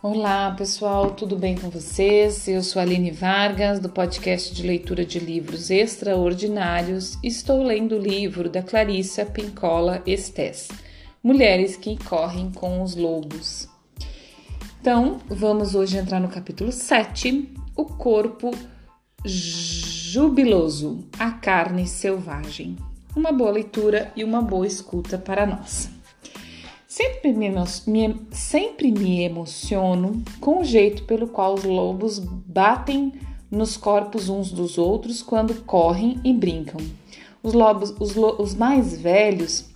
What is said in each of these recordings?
Olá pessoal, tudo bem com vocês? Eu sou Aline Vargas, do podcast de leitura de livros extraordinários. Estou lendo o livro da Clarissa Pincola Estés, Mulheres que Correm com os Lobos. Então, vamos hoje entrar no capítulo 7, O Corpo Jubiloso, a Carne Selvagem. Uma boa leitura e uma boa escuta para nós. Sempre me, me, sempre me emociono com o jeito pelo qual os lobos batem nos corpos uns dos outros quando correm e brincam. Os lobos, os, lo, os mais velhos,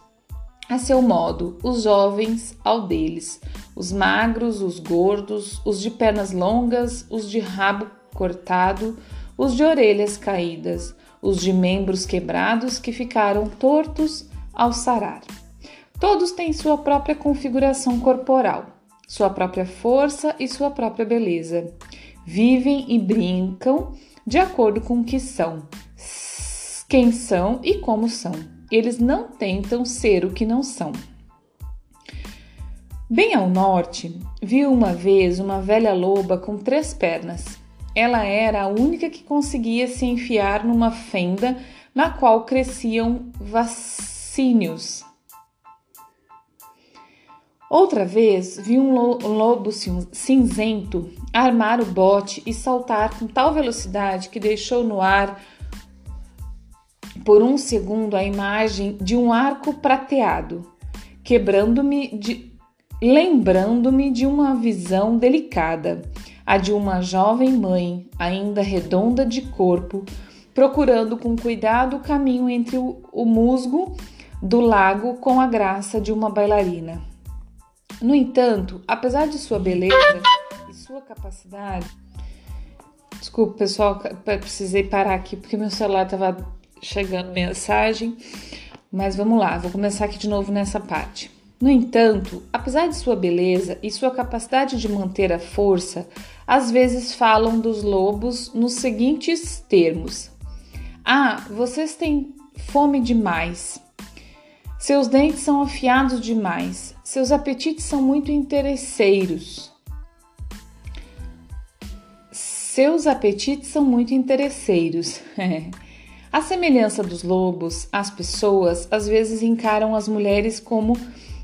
a seu modo, os jovens ao deles, os magros, os gordos, os de pernas longas, os de rabo cortado, os de orelhas caídas, os de membros quebrados que ficaram tortos ao sarar. Todos têm sua própria configuração corporal, sua própria força e sua própria beleza. Vivem e brincam de acordo com o que são, quem são e como são. Eles não tentam ser o que não são. Bem ao norte, viu uma vez uma velha loba com três pernas. Ela era a única que conseguia se enfiar numa fenda na qual cresciam vacínios Outra vez vi um lobo cinzento armar o bote e saltar com tal velocidade que deixou no ar por um segundo a imagem de um arco prateado, quebrando-me de lembrando-me de uma visão delicada, a de uma jovem mãe, ainda redonda de corpo, procurando com cuidado o caminho entre o, o musgo do lago com a graça de uma bailarina. No entanto, apesar de sua beleza e sua capacidade. Desculpa, pessoal, precisei parar aqui porque meu celular estava chegando mensagem. Mas vamos lá, vou começar aqui de novo nessa parte. No entanto, apesar de sua beleza e sua capacidade de manter a força, às vezes falam dos lobos nos seguintes termos: Ah, vocês têm fome demais. Seus dentes são afiados demais, seus apetites são muito interesseiros. Seus apetites são muito interesseiros. A semelhança dos lobos, as pessoas às vezes encaram as mulheres como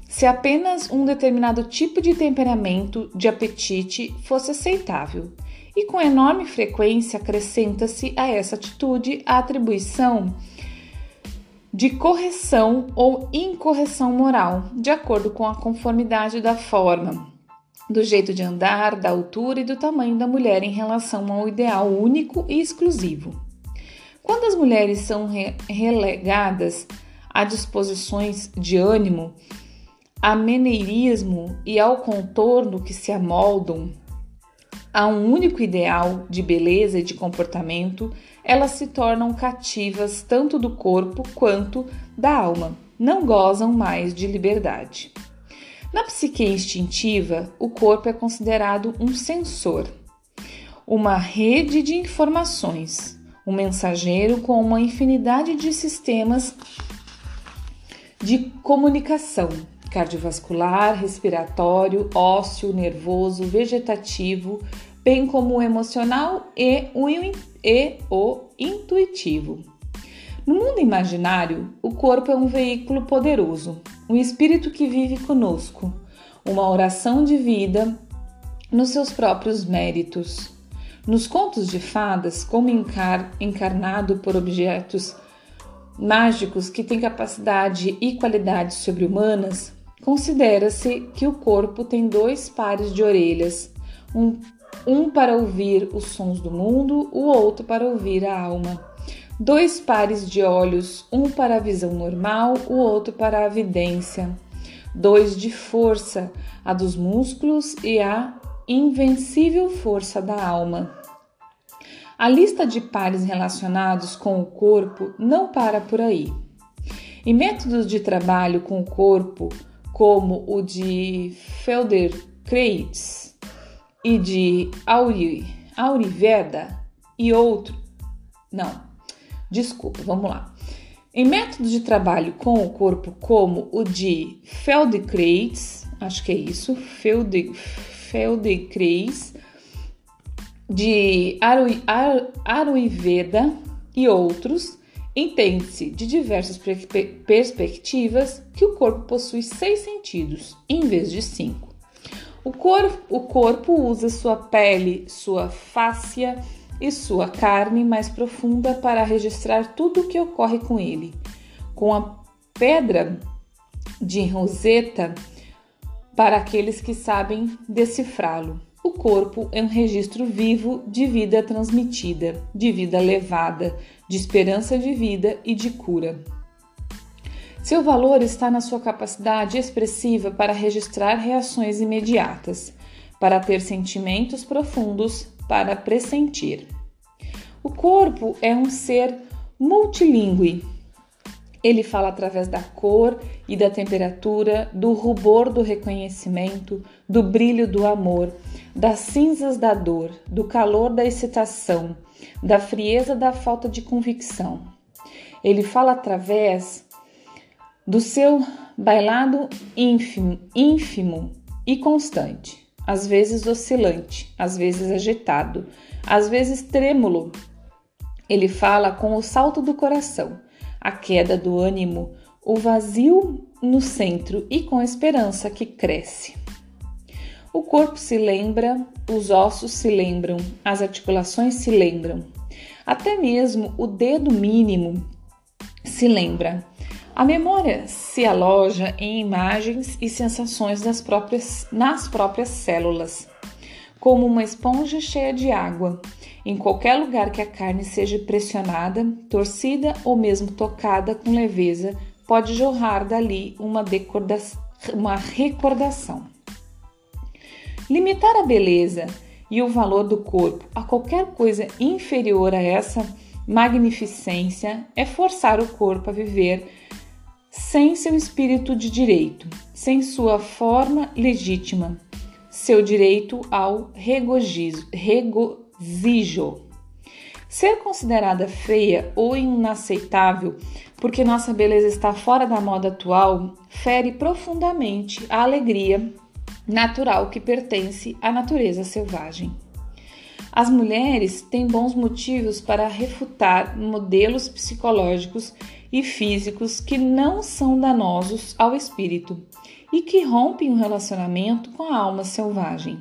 se apenas um determinado tipo de temperamento, de apetite, fosse aceitável. E com enorme frequência acrescenta-se a essa atitude a atribuição de correção ou incorreção moral, de acordo com a conformidade da forma, do jeito de andar, da altura e do tamanho da mulher em relação ao ideal único e exclusivo. Quando as mulheres são re relegadas a disposições de ânimo, a meneirismo e ao contorno que se amoldam a um único ideal de beleza e de comportamento, elas se tornam cativas tanto do corpo quanto da alma, não gozam mais de liberdade. Na psique instintiva, o corpo é considerado um sensor, uma rede de informações, um mensageiro com uma infinidade de sistemas de comunicação cardiovascular, respiratório, ósseo, nervoso, vegetativo, bem como o emocional e o, e o intuitivo. No mundo imaginário, o corpo é um veículo poderoso, um espírito que vive conosco, uma oração de vida nos seus próprios méritos. Nos contos de fadas, como encar encarnado por objetos mágicos que têm capacidade e qualidades sobre-humanas, considera-se que o corpo tem dois pares de orelhas, um um para ouvir os sons do mundo, o outro para ouvir a alma. Dois pares de olhos, um para a visão normal, o outro para a vidência. Dois de força, a dos músculos e a invencível força da alma. A lista de pares relacionados com o corpo não para por aí. E métodos de trabalho com o corpo, como o de Feldenkrais, e de Auri, Auriveda e outro. Não, desculpa, vamos lá. Em métodos de trabalho com o corpo, como o de Feldenkrais, acho que é isso, Felde, Feldenkrais, de Ayurveda e outros, entende-se de diversas perspectivas que o corpo possui seis sentidos, em vez de cinco. O corpo, o corpo usa sua pele, sua fáscia e sua carne mais profunda para registrar tudo o que ocorre com ele. Com a pedra de Roseta, para aqueles que sabem decifrá-lo. O corpo é um registro vivo de vida transmitida, de vida levada, de esperança de vida e de cura. Seu valor está na sua capacidade expressiva para registrar reações imediatas, para ter sentimentos profundos, para pressentir. O corpo é um ser multilingüe. Ele fala através da cor e da temperatura, do rubor do reconhecimento, do brilho do amor, das cinzas da dor, do calor da excitação, da frieza da falta de convicção. Ele fala através do seu bailado ínfimo, ínfimo e constante, às vezes oscilante, às vezes agitado, às vezes trêmulo. Ele fala com o salto do coração, a queda do ânimo, o vazio no centro e com a esperança que cresce. O corpo se lembra, os ossos se lembram, as articulações se lembram, até mesmo o dedo mínimo se lembra. A memória se aloja em imagens e sensações das próprias, nas próprias células, como uma esponja cheia de água. Em qualquer lugar que a carne seja pressionada, torcida ou mesmo tocada com leveza, pode jorrar dali uma, uma recordação. Limitar a beleza e o valor do corpo a qualquer coisa inferior a essa magnificência é forçar o corpo a viver sem seu espírito de direito, sem sua forma legítima, seu direito ao regozijo. Ser considerada feia ou inaceitável porque nossa beleza está fora da moda atual fere profundamente a alegria natural que pertence à natureza selvagem. As mulheres têm bons motivos para refutar modelos psicológicos e físicos que não são danosos ao espírito e que rompem o um relacionamento com a alma selvagem.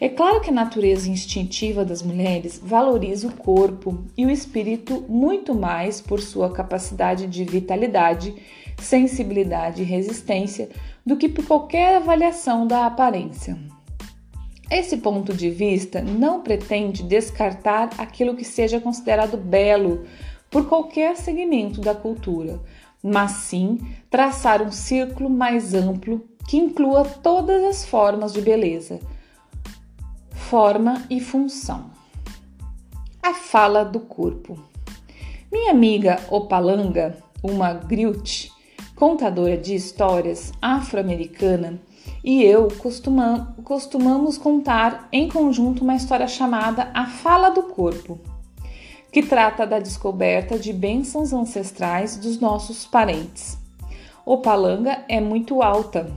É claro que a natureza instintiva das mulheres valoriza o corpo e o espírito muito mais por sua capacidade de vitalidade, sensibilidade e resistência do que por qualquer avaliação da aparência. Esse ponto de vista não pretende descartar aquilo que seja considerado belo por qualquer segmento da cultura, mas sim traçar um círculo mais amplo que inclua todas as formas de beleza, forma e função. A fala do corpo. Minha amiga Opalanga, uma Grilt, contadora de histórias afro-americana, e eu costuma, costumamos contar em conjunto uma história chamada A Fala do Corpo que trata da descoberta de bênçãos ancestrais dos nossos parentes. Opalanga é muito alta,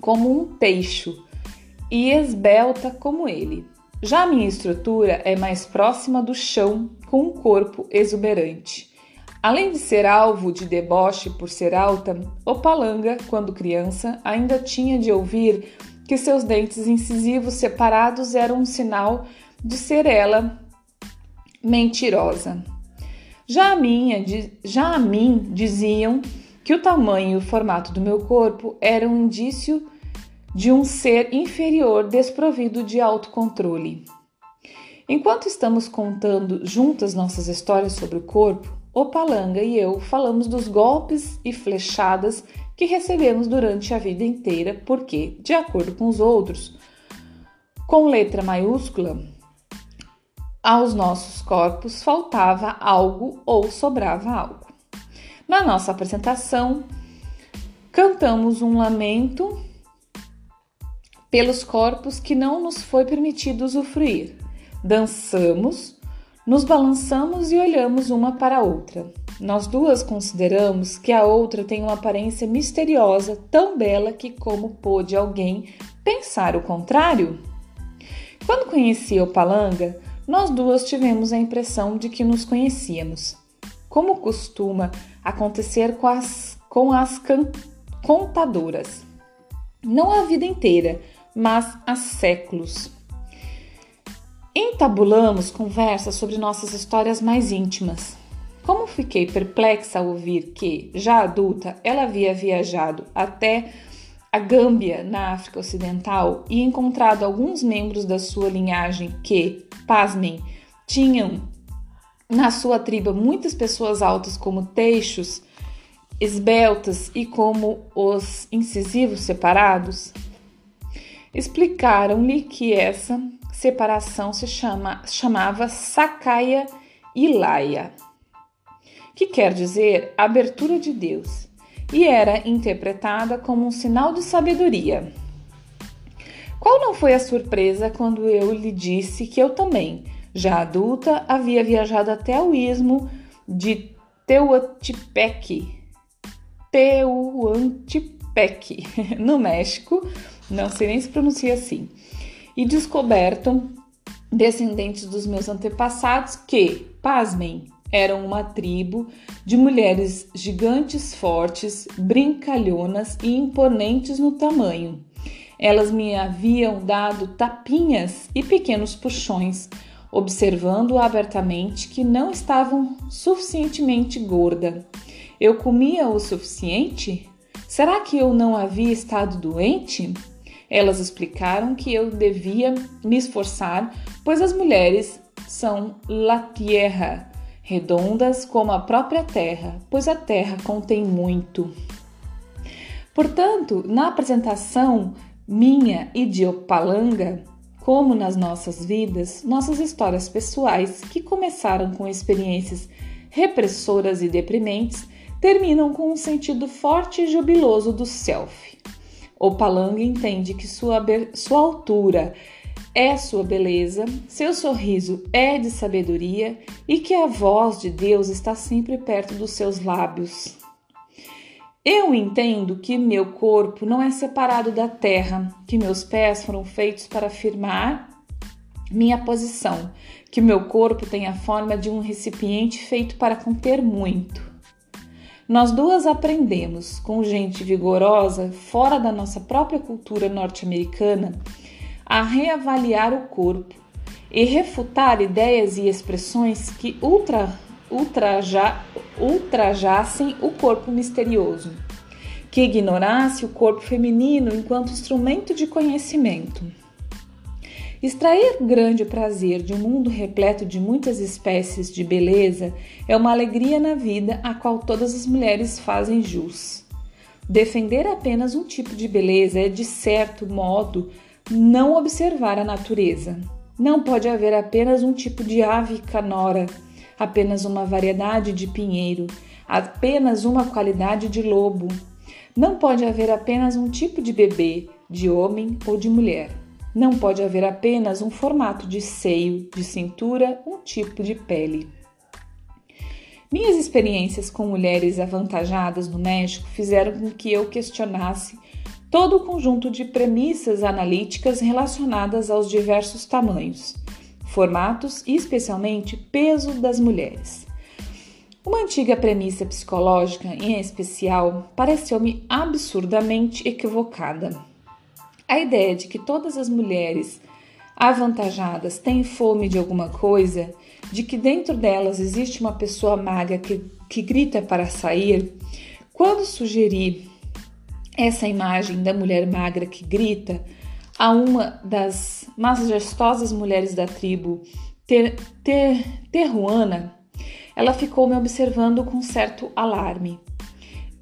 como um peixo, e esbelta como ele. Já a minha estrutura é mais próxima do chão, com um corpo exuberante. Além de ser alvo de deboche por ser alta, Opalanga, quando criança, ainda tinha de ouvir que seus dentes incisivos separados eram um sinal de ser ela mentirosa. Já a, minha, já a mim diziam que o tamanho e o formato do meu corpo eram um indício de um ser inferior desprovido de autocontrole. Enquanto estamos contando juntas nossas histórias sobre o corpo, o Palanga e eu falamos dos golpes e flechadas que recebemos durante a vida inteira, porque, de acordo com os outros, com letra maiúscula, aos nossos corpos faltava algo ou sobrava algo. Na nossa apresentação, cantamos um lamento pelos corpos que não nos foi permitido usufruir. Dançamos, nos balançamos e olhamos uma para a outra. nós duas consideramos que a outra tem uma aparência misteriosa, tão bela que como pôde alguém pensar o contrário? Quando conheci o Palanga, nós duas tivemos a impressão de que nos conhecíamos. Como costuma acontecer com as, com as contadoras. Não a vida inteira, mas há séculos. Entabulamos conversas sobre nossas histórias mais íntimas. Como fiquei perplexa ao ouvir que, já adulta, ela havia viajado até a Gâmbia, na África Ocidental, e encontrado alguns membros da sua linhagem que, pasmem, tinham na sua tribo muitas pessoas altas como teixos, esbeltas e como os incisivos separados, explicaram-lhe que essa separação se chama, chamava Sakaya Ilaya que quer dizer abertura de Deus, e era interpretada como um sinal de sabedoria. Qual não foi a surpresa quando eu lhe disse que eu também, já adulta, havia viajado até o istmo de Teotihuacán, Tehuantepec, no México, não sei nem se pronuncia assim, e descoberto descendentes dos meus antepassados que, pasmem, eram uma tribo de mulheres gigantes fortes, brincalhonas e imponentes no tamanho. Elas me haviam dado tapinhas e pequenos puxões, observando abertamente que não estavam suficientemente gorda. Eu comia o suficiente? Será que eu não havia estado doente? Elas explicaram que eu devia me esforçar, pois as mulheres são la tierra, redondas como a própria terra, pois a terra contém muito. Portanto, na apresentação minha e de Opalanga, como nas nossas vidas, nossas histórias pessoais, que começaram com experiências repressoras e deprimentes, terminam com um sentido forte e jubiloso do self. Opalanga entende que sua, sua altura é sua beleza, seu sorriso é de sabedoria e que a voz de Deus está sempre perto dos seus lábios. Eu entendo que meu corpo não é separado da terra, que meus pés foram feitos para afirmar minha posição, que meu corpo tem a forma de um recipiente feito para conter muito. Nós duas aprendemos, com gente vigorosa, fora da nossa própria cultura norte-americana, a reavaliar o corpo e refutar ideias e expressões que ultra, ultraja, ultrajassem o corpo misterioso, que ignorasse o corpo feminino enquanto instrumento de conhecimento. Extrair grande prazer de um mundo repleto de muitas espécies de beleza é uma alegria na vida a qual todas as mulheres fazem jus. Defender apenas um tipo de beleza é, de certo modo, não observar a natureza. Não pode haver apenas um tipo de ave canora, apenas uma variedade de pinheiro, apenas uma qualidade de lobo. Não pode haver apenas um tipo de bebê, de homem ou de mulher. Não pode haver apenas um formato de seio, de cintura, um tipo de pele. Minhas experiências com mulheres avantajadas no México fizeram com que eu questionasse todo o conjunto de premissas analíticas relacionadas aos diversos tamanhos, formatos e, especialmente, peso das mulheres. Uma antiga premissa psicológica, em especial, pareceu-me absurdamente equivocada. A ideia de que todas as mulheres avantajadas têm fome de alguma coisa, de que dentro delas existe uma pessoa magra que, que grita para sair, quando sugeri essa imagem da mulher magra que grita a uma das majestosas mulheres da tribo ter, ter, terruana, ela ficou me observando com certo alarme.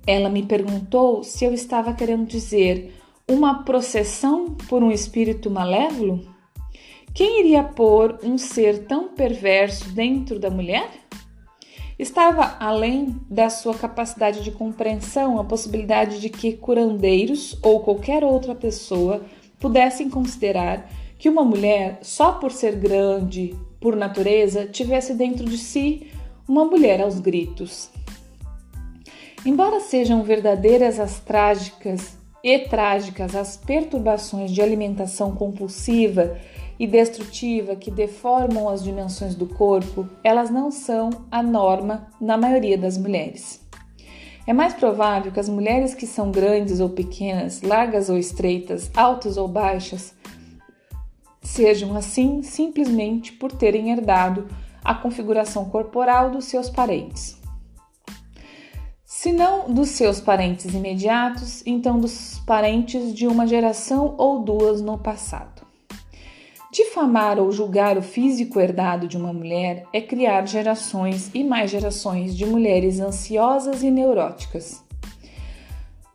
Ela me perguntou se eu estava querendo dizer uma processão por um espírito malévolo? Quem iria pôr um ser tão perverso dentro da mulher? Estava além da sua capacidade de compreensão a possibilidade de que curandeiros ou qualquer outra pessoa pudessem considerar que uma mulher, só por ser grande, por natureza, tivesse dentro de si uma mulher aos gritos. Embora sejam verdadeiras as trágicas e trágicas as perturbações de alimentação compulsiva e destrutiva que deformam as dimensões do corpo, elas não são a norma na maioria das mulheres. É mais provável que as mulheres que são grandes ou pequenas, largas ou estreitas, altas ou baixas, sejam assim simplesmente por terem herdado a configuração corporal dos seus parentes. Se não dos seus parentes imediatos, então dos parentes de uma geração ou duas no passado. Difamar ou julgar o físico herdado de uma mulher é criar gerações e mais gerações de mulheres ansiosas e neuróticas.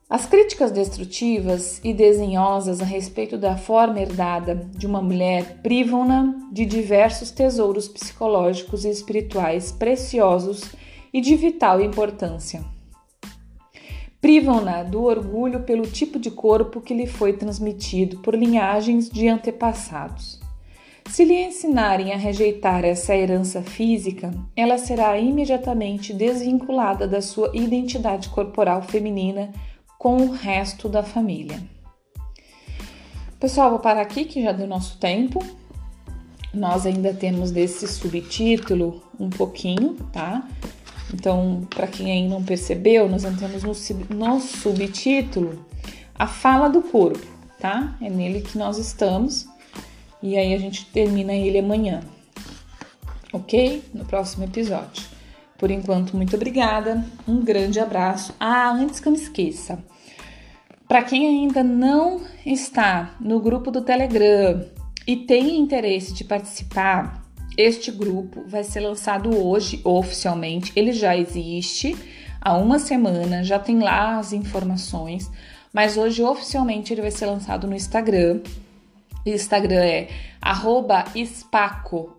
As críticas destrutivas e desenhosas a respeito da forma herdada de uma mulher privam-na de diversos tesouros psicológicos e espirituais preciosos e de vital importância. Privam-na do orgulho pelo tipo de corpo que lhe foi transmitido por linhagens de antepassados. Se lhe ensinarem a rejeitar essa herança física, ela será imediatamente desvinculada da sua identidade corporal feminina com o resto da família. Pessoal, vou parar aqui que já deu nosso tempo. Nós ainda temos desse subtítulo um pouquinho, tá? Então, para quem ainda não percebeu, nós entramos no, no subtítulo a fala do corpo, tá? É nele que nós estamos e aí a gente termina ele amanhã, ok? No próximo episódio. Por enquanto, muito obrigada, um grande abraço. Ah, antes que eu me esqueça, para quem ainda não está no grupo do Telegram e tem interesse de participar, este grupo vai ser lançado hoje oficialmente. Ele já existe há uma semana, já tem lá as informações, mas hoje oficialmente ele vai ser lançado no Instagram. Instagram é arroba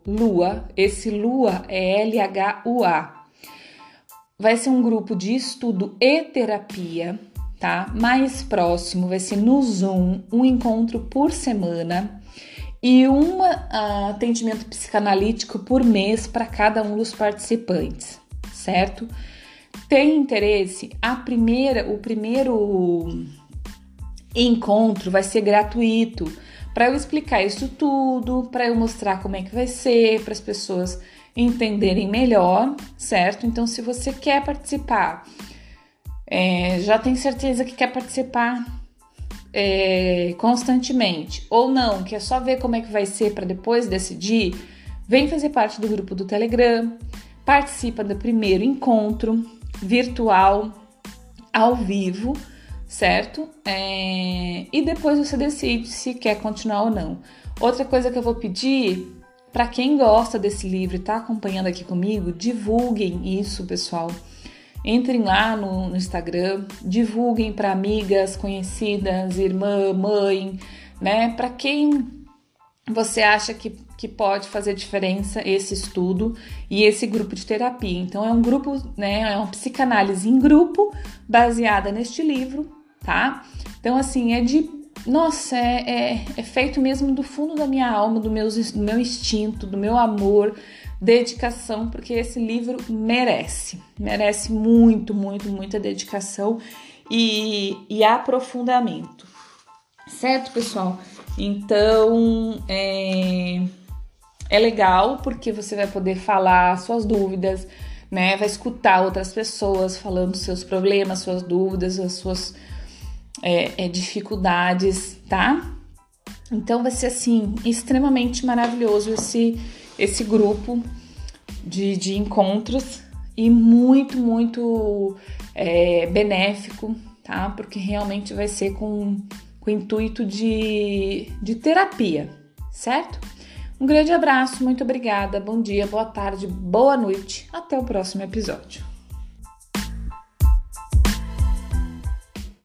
Lua. Esse Lua é L-H-U-A. Vai ser um grupo de estudo e terapia, tá? Mais próximo vai ser no Zoom, um encontro por semana e um uh, atendimento psicanalítico por mês para cada um dos participantes, certo? Tem interesse? A primeira, o primeiro encontro vai ser gratuito para eu explicar isso tudo, para eu mostrar como é que vai ser, para as pessoas entenderem melhor, certo? Então, se você quer participar, é, já tem certeza que quer participar é, constantemente, ou não, quer só ver como é que vai ser para depois decidir, vem fazer parte do grupo do Telegram, participa do primeiro encontro virtual ao vivo certo? É... E depois você decide se quer continuar ou não. Outra coisa que eu vou pedir para quem gosta desse livro e está acompanhando aqui comigo, divulguem isso, pessoal. Entrem lá no, no Instagram, divulguem para amigas, conhecidas, irmã, mãe, né? Para quem você acha que, que pode fazer diferença esse estudo e esse grupo de terapia. Então, é um grupo, né? É uma psicanálise em grupo baseada neste livro tá? Então, assim, é de. Nossa, é, é, é feito mesmo do fundo da minha alma, do meu, do meu instinto, do meu amor, dedicação, porque esse livro merece, merece muito, muito, muita dedicação e, e aprofundamento, certo, pessoal? Então, é, é legal porque você vai poder falar suas dúvidas, né? Vai escutar outras pessoas falando seus problemas, suas dúvidas, as suas é, é, dificuldades, tá? Então vai ser assim extremamente maravilhoso esse esse grupo de, de encontros e muito muito é, benéfico, tá? Porque realmente vai ser com, com intuito de, de terapia, certo? Um grande abraço, muito obrigada, bom dia, boa tarde, boa noite, até o próximo episódio.